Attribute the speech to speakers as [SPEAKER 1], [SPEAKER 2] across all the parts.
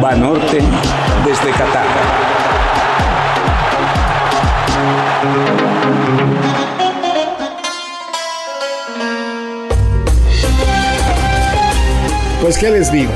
[SPEAKER 1] Banorte desde Qatar.
[SPEAKER 2] Pues qué les digo,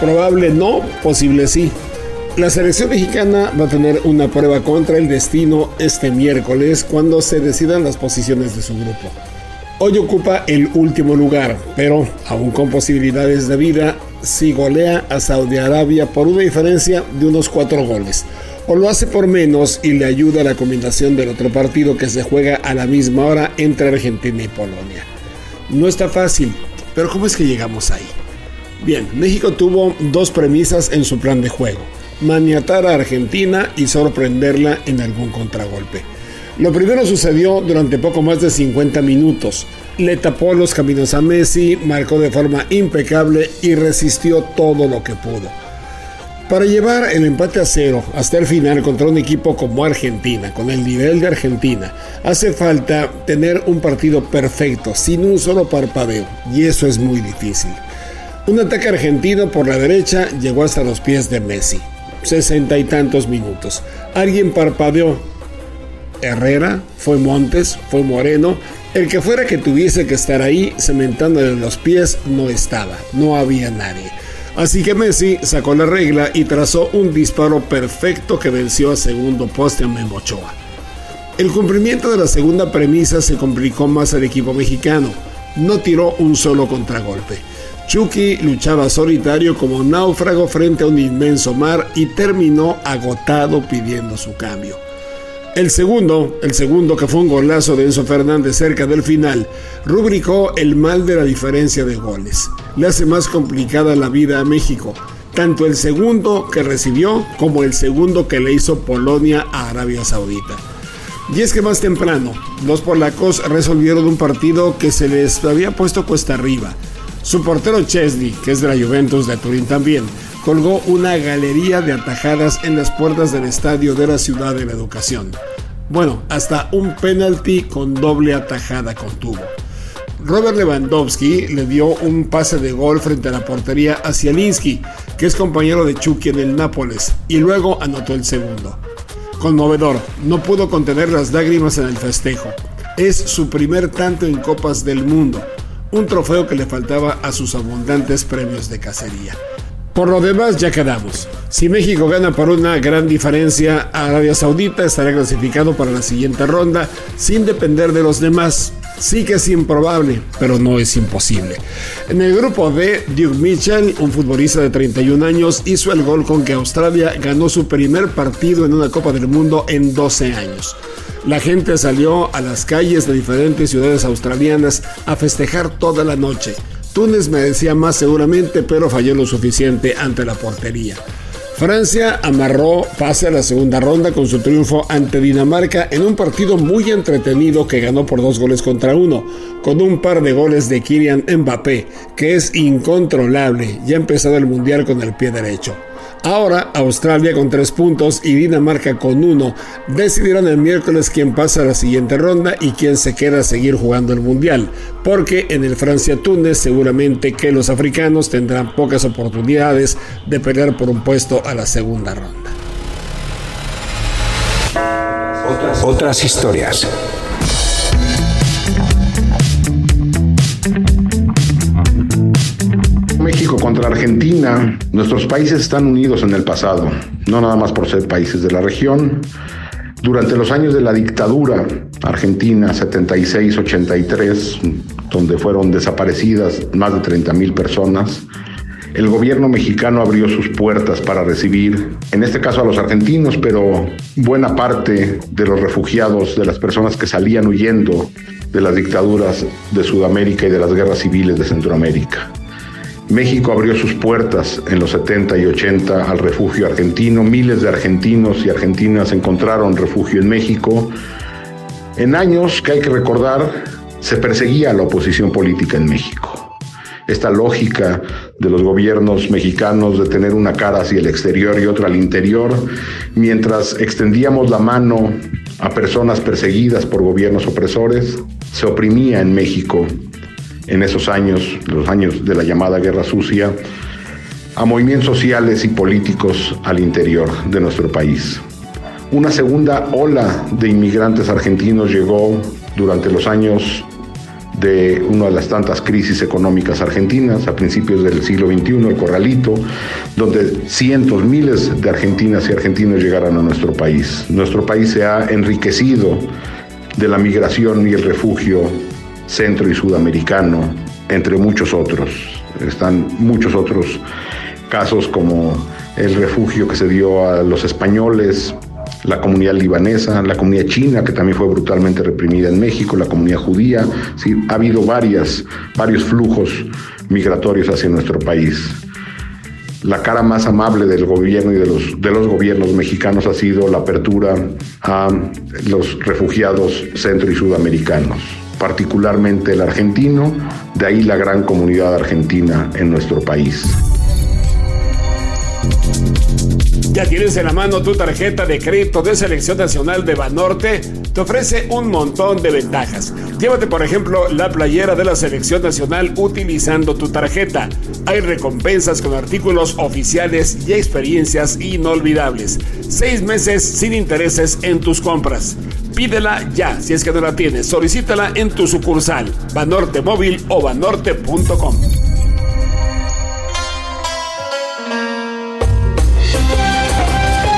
[SPEAKER 2] probable no, posible sí. La selección mexicana va a tener una prueba contra el destino este miércoles cuando se decidan las posiciones de su grupo. Hoy ocupa el último lugar, pero aún con posibilidades de vida, si golea a Saudi Arabia por una diferencia de unos cuatro goles, o lo hace por menos y le ayuda a la combinación del otro partido que se juega a la misma hora entre Argentina y Polonia. No está fácil, pero ¿cómo es que llegamos ahí? Bien, México tuvo dos premisas en su plan de juego maniatar a Argentina y sorprenderla en algún contragolpe. Lo primero sucedió durante poco más de 50 minutos. Le tapó los caminos a Messi, marcó de forma impecable y resistió todo lo que pudo. Para llevar el empate a cero hasta el final contra un equipo como Argentina, con el nivel de Argentina, hace falta tener un partido perfecto, sin un solo parpadeo, y eso es muy difícil. Un ataque argentino por la derecha llegó hasta los pies de Messi sesenta y tantos minutos. Alguien parpadeó. Herrera, fue Montes, fue Moreno. El que fuera que tuviese que estar ahí cementándole los pies no estaba, no había nadie. Así que Messi sacó la regla y trazó un disparo perfecto que venció a segundo poste a Memochoa. El cumplimiento de la segunda premisa se complicó más al equipo mexicano. No tiró un solo contragolpe. Chucky luchaba solitario como náufrago frente a un inmenso mar y terminó agotado pidiendo su cambio. El segundo, el segundo que fue un golazo de Enzo Fernández cerca del final, rubricó el mal de la diferencia de goles. Le hace más complicada la vida a México, tanto el segundo que recibió como el segundo que le hizo Polonia a Arabia Saudita. Y es que más temprano, los polacos resolvieron un partido que se les había puesto cuesta arriba su portero Chesney, que es de la Juventus de Turín también, colgó una galería de atajadas en las puertas del estadio de la ciudad de la educación. Bueno, hasta un penalti con doble atajada contuvo. Robert Lewandowski le dio un pase de gol frente a la portería a Zielinski, que es compañero de Chucky en el Nápoles, y luego anotó el segundo. Conmovedor, no pudo contener las lágrimas en el festejo. Es su primer tanto en Copas del Mundo un trofeo que le faltaba a sus abundantes premios de cacería. Por lo demás ya quedamos. Si México gana por una gran diferencia, Arabia Saudita estará clasificado para la siguiente ronda sin depender de los demás. Sí que es improbable, pero no es imposible. En el grupo D, Duke Mitchell, un futbolista de 31 años, hizo el gol con que Australia ganó su primer partido en una Copa del Mundo en 12 años. La gente salió a las calles de diferentes ciudades australianas a festejar toda la noche. Túnez merecía más seguramente, pero falló lo suficiente ante la portería. Francia amarró pase a la segunda ronda con su triunfo ante Dinamarca en un partido muy entretenido que ganó por dos goles contra uno, con un par de goles de Kylian Mbappé, que es incontrolable, ya ha empezado el mundial con el pie derecho. Ahora Australia con tres puntos y Dinamarca con uno decidirán el miércoles quién pasa a la siguiente ronda y quién se queda a seguir jugando el Mundial, porque en el Francia-Túnez seguramente que los africanos tendrán pocas oportunidades de pelear por un puesto a la segunda ronda.
[SPEAKER 1] Otras historias.
[SPEAKER 3] Contra Argentina, nuestros países están unidos en el pasado, no nada más por ser países de la región. Durante los años de la dictadura argentina 76-83, donde fueron desaparecidas más de 30 mil personas, el gobierno mexicano abrió sus puertas para recibir, en este caso a los argentinos, pero buena parte de los refugiados, de las personas que salían huyendo de las dictaduras de Sudamérica y de las guerras civiles de Centroamérica. México abrió sus puertas en los 70 y 80 al refugio argentino. Miles de argentinos y argentinas encontraron refugio en México. En años que hay que recordar, se perseguía a la oposición política en México. Esta lógica de los gobiernos mexicanos de tener una cara hacia el exterior y otra al interior, mientras extendíamos la mano a personas perseguidas por gobiernos opresores, se oprimía en México en esos años, los años de la llamada Guerra Sucia, a movimientos sociales y políticos al interior de nuestro país. Una segunda ola de inmigrantes argentinos llegó durante los años de una de las tantas crisis económicas argentinas a principios del siglo XXI, el Corralito, donde cientos, miles de argentinas y argentinos llegaron a nuestro país. Nuestro país se ha enriquecido de la migración y el refugio centro y sudamericano, entre muchos otros. Están muchos otros casos como el refugio que se dio a los españoles, la comunidad libanesa, la comunidad china, que también fue brutalmente reprimida en México, la comunidad judía. Sí, ha habido varias, varios flujos migratorios hacia nuestro país. La cara más amable del gobierno y de los, de los gobiernos mexicanos ha sido la apertura a los refugiados centro y sudamericanos, particularmente el argentino, de ahí la gran comunidad argentina en nuestro país.
[SPEAKER 2] ¿Ya tienes en la mano tu tarjeta de crédito de Selección Nacional de Banorte? Te ofrece un montón de ventajas. Llévate, por ejemplo, la playera de la Selección Nacional utilizando tu tarjeta. Hay recompensas con artículos oficiales y experiencias inolvidables. Seis meses sin intereses en tus compras. Pídela ya, si es que no la tienes. Solicítala en tu sucursal, Banorte Móvil o banorte.com.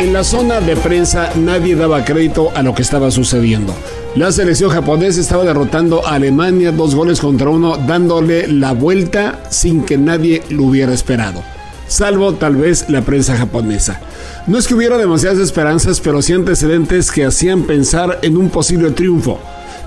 [SPEAKER 2] En la zona de prensa nadie daba crédito a lo que estaba sucediendo. La selección japonesa estaba derrotando a Alemania dos goles contra uno, dándole la vuelta sin que nadie lo hubiera esperado. Salvo tal vez la prensa japonesa. No es que hubiera demasiadas esperanzas, pero sí antecedentes que hacían pensar en un posible triunfo.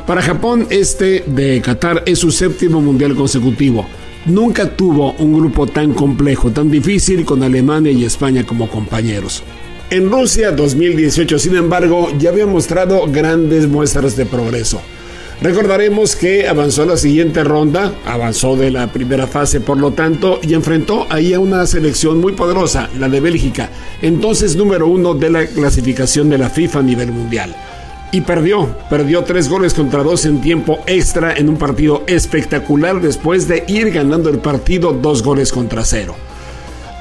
[SPEAKER 2] Para Japón, este de Qatar es su séptimo mundial consecutivo. Nunca tuvo un grupo tan complejo, tan difícil con Alemania y España como compañeros. En Rusia 2018, sin embargo, ya había mostrado grandes muestras de progreso. Recordaremos que avanzó a la siguiente ronda, avanzó de la primera fase por lo tanto, y enfrentó ahí a una selección muy poderosa, la de Bélgica, entonces número uno de la clasificación de la FIFA a nivel mundial. Y perdió, perdió tres goles contra dos en tiempo extra en un partido espectacular después de ir ganando el partido dos goles contra cero.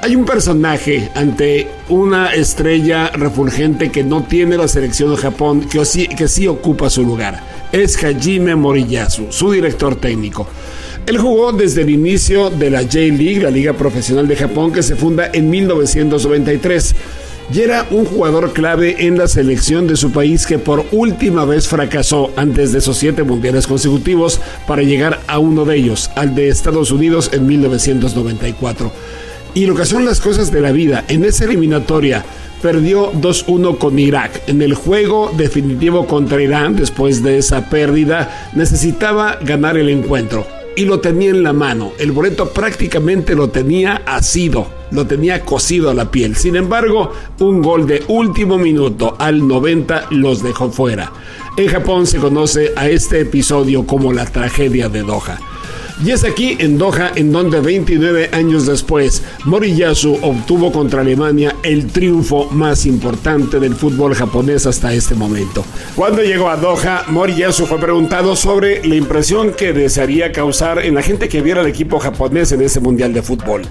[SPEAKER 2] Hay un personaje ante una estrella refulgente que no tiene la selección de Japón, que sí, que sí ocupa su lugar. Es Hajime Moriyasu, su director técnico. Él jugó desde el inicio de la J-League, la liga profesional de Japón, que se funda en 1993 y era un jugador clave en la selección de su país que por última vez fracasó antes de esos siete mundiales consecutivos para llegar a uno de ellos, al de Estados Unidos en 1994. Y lo que son las cosas de la vida, en esa eliminatoria perdió 2-1 con Irak. En el juego definitivo contra Irán, después de esa pérdida, necesitaba ganar el encuentro. Y lo tenía en la mano. El boleto prácticamente lo tenía asido, lo tenía cosido a la piel. Sin embargo, un gol de último minuto al 90 los dejó fuera. En Japón se conoce a este episodio como la tragedia de Doha. Y es aquí en Doha en donde 29 años después Moriyasu obtuvo contra Alemania el triunfo más importante del fútbol japonés hasta este momento. Cuando llegó a Doha, Moriyasu fue preguntado sobre la impresión que desearía causar en la gente que viera el equipo japonés en ese mundial de fútbol.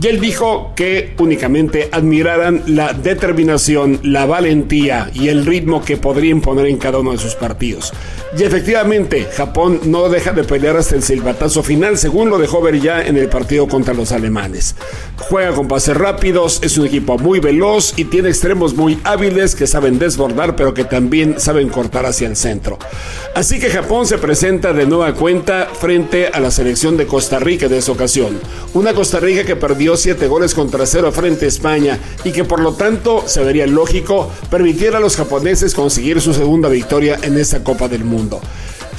[SPEAKER 2] Y él dijo que únicamente admiraran la determinación, la valentía y el ritmo que podría imponer en cada uno de sus partidos. Y efectivamente, Japón no deja de pelear hasta el silbatazo final, según lo dejó ver ya en el partido contra los alemanes. Juega con pases rápidos, es un equipo muy veloz y tiene extremos muy hábiles que saben desbordar, pero que también saben cortar hacia el centro. Así que Japón se presenta de nueva cuenta frente a la selección de Costa Rica de esa ocasión. Una Costa Rica que perdió 7 goles contra 0 frente a España y que por lo tanto se vería lógico permitiera a los japoneses conseguir su segunda victoria en esta Copa del Mundo.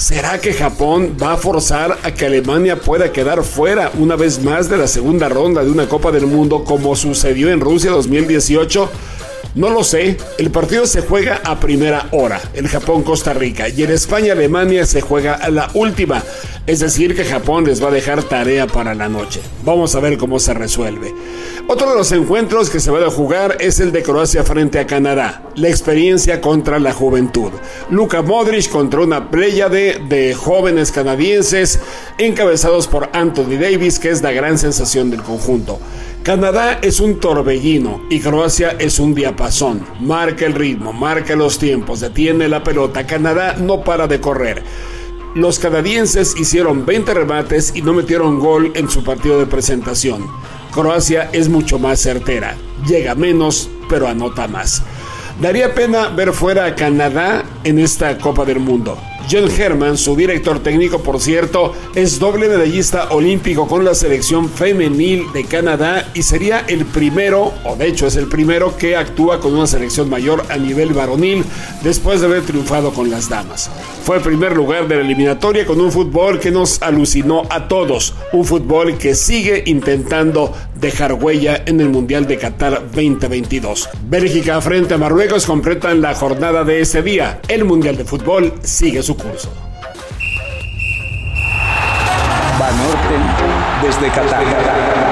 [SPEAKER 2] ¿Será que Japón va a forzar a que Alemania pueda quedar fuera una vez más de la segunda ronda de una Copa del Mundo como sucedió en Rusia 2018? No lo sé, el partido se juega a primera hora, el Japón-Costa Rica, y en España-Alemania se juega a la última, es decir que Japón les va a dejar tarea para la noche. Vamos a ver cómo se resuelve. Otro de los encuentros que se va a jugar es el de Croacia frente a Canadá, la experiencia contra la juventud. Luka Modric contra una playa de, jóvenes canadienses encabezados por Anthony Davis, que es la gran sensación del conjunto. Canadá es un torbellino y Croacia es un Marca el ritmo, marca los tiempos, detiene la pelota. Canadá no para de correr. Los canadienses hicieron 20 remates y no metieron gol en su partido de presentación. Croacia es mucho más certera. Llega menos, pero anota más. Daría pena ver fuera a Canadá en esta Copa del Mundo. John Herman, su director técnico, por cierto, es doble medallista olímpico con la selección femenil de Canadá y sería el primero, o de hecho es el primero, que actúa con una selección mayor a nivel varonil después de haber triunfado con las damas. Fue el primer lugar de la eliminatoria con un fútbol que nos alucinó a todos, un fútbol que sigue intentando dejar huella en el Mundial de Qatar 2022. Bélgica frente a Marruecos completan la jornada de ese día. El Mundial de Fútbol sigue su curso.
[SPEAKER 1] Banorte desde Qatar.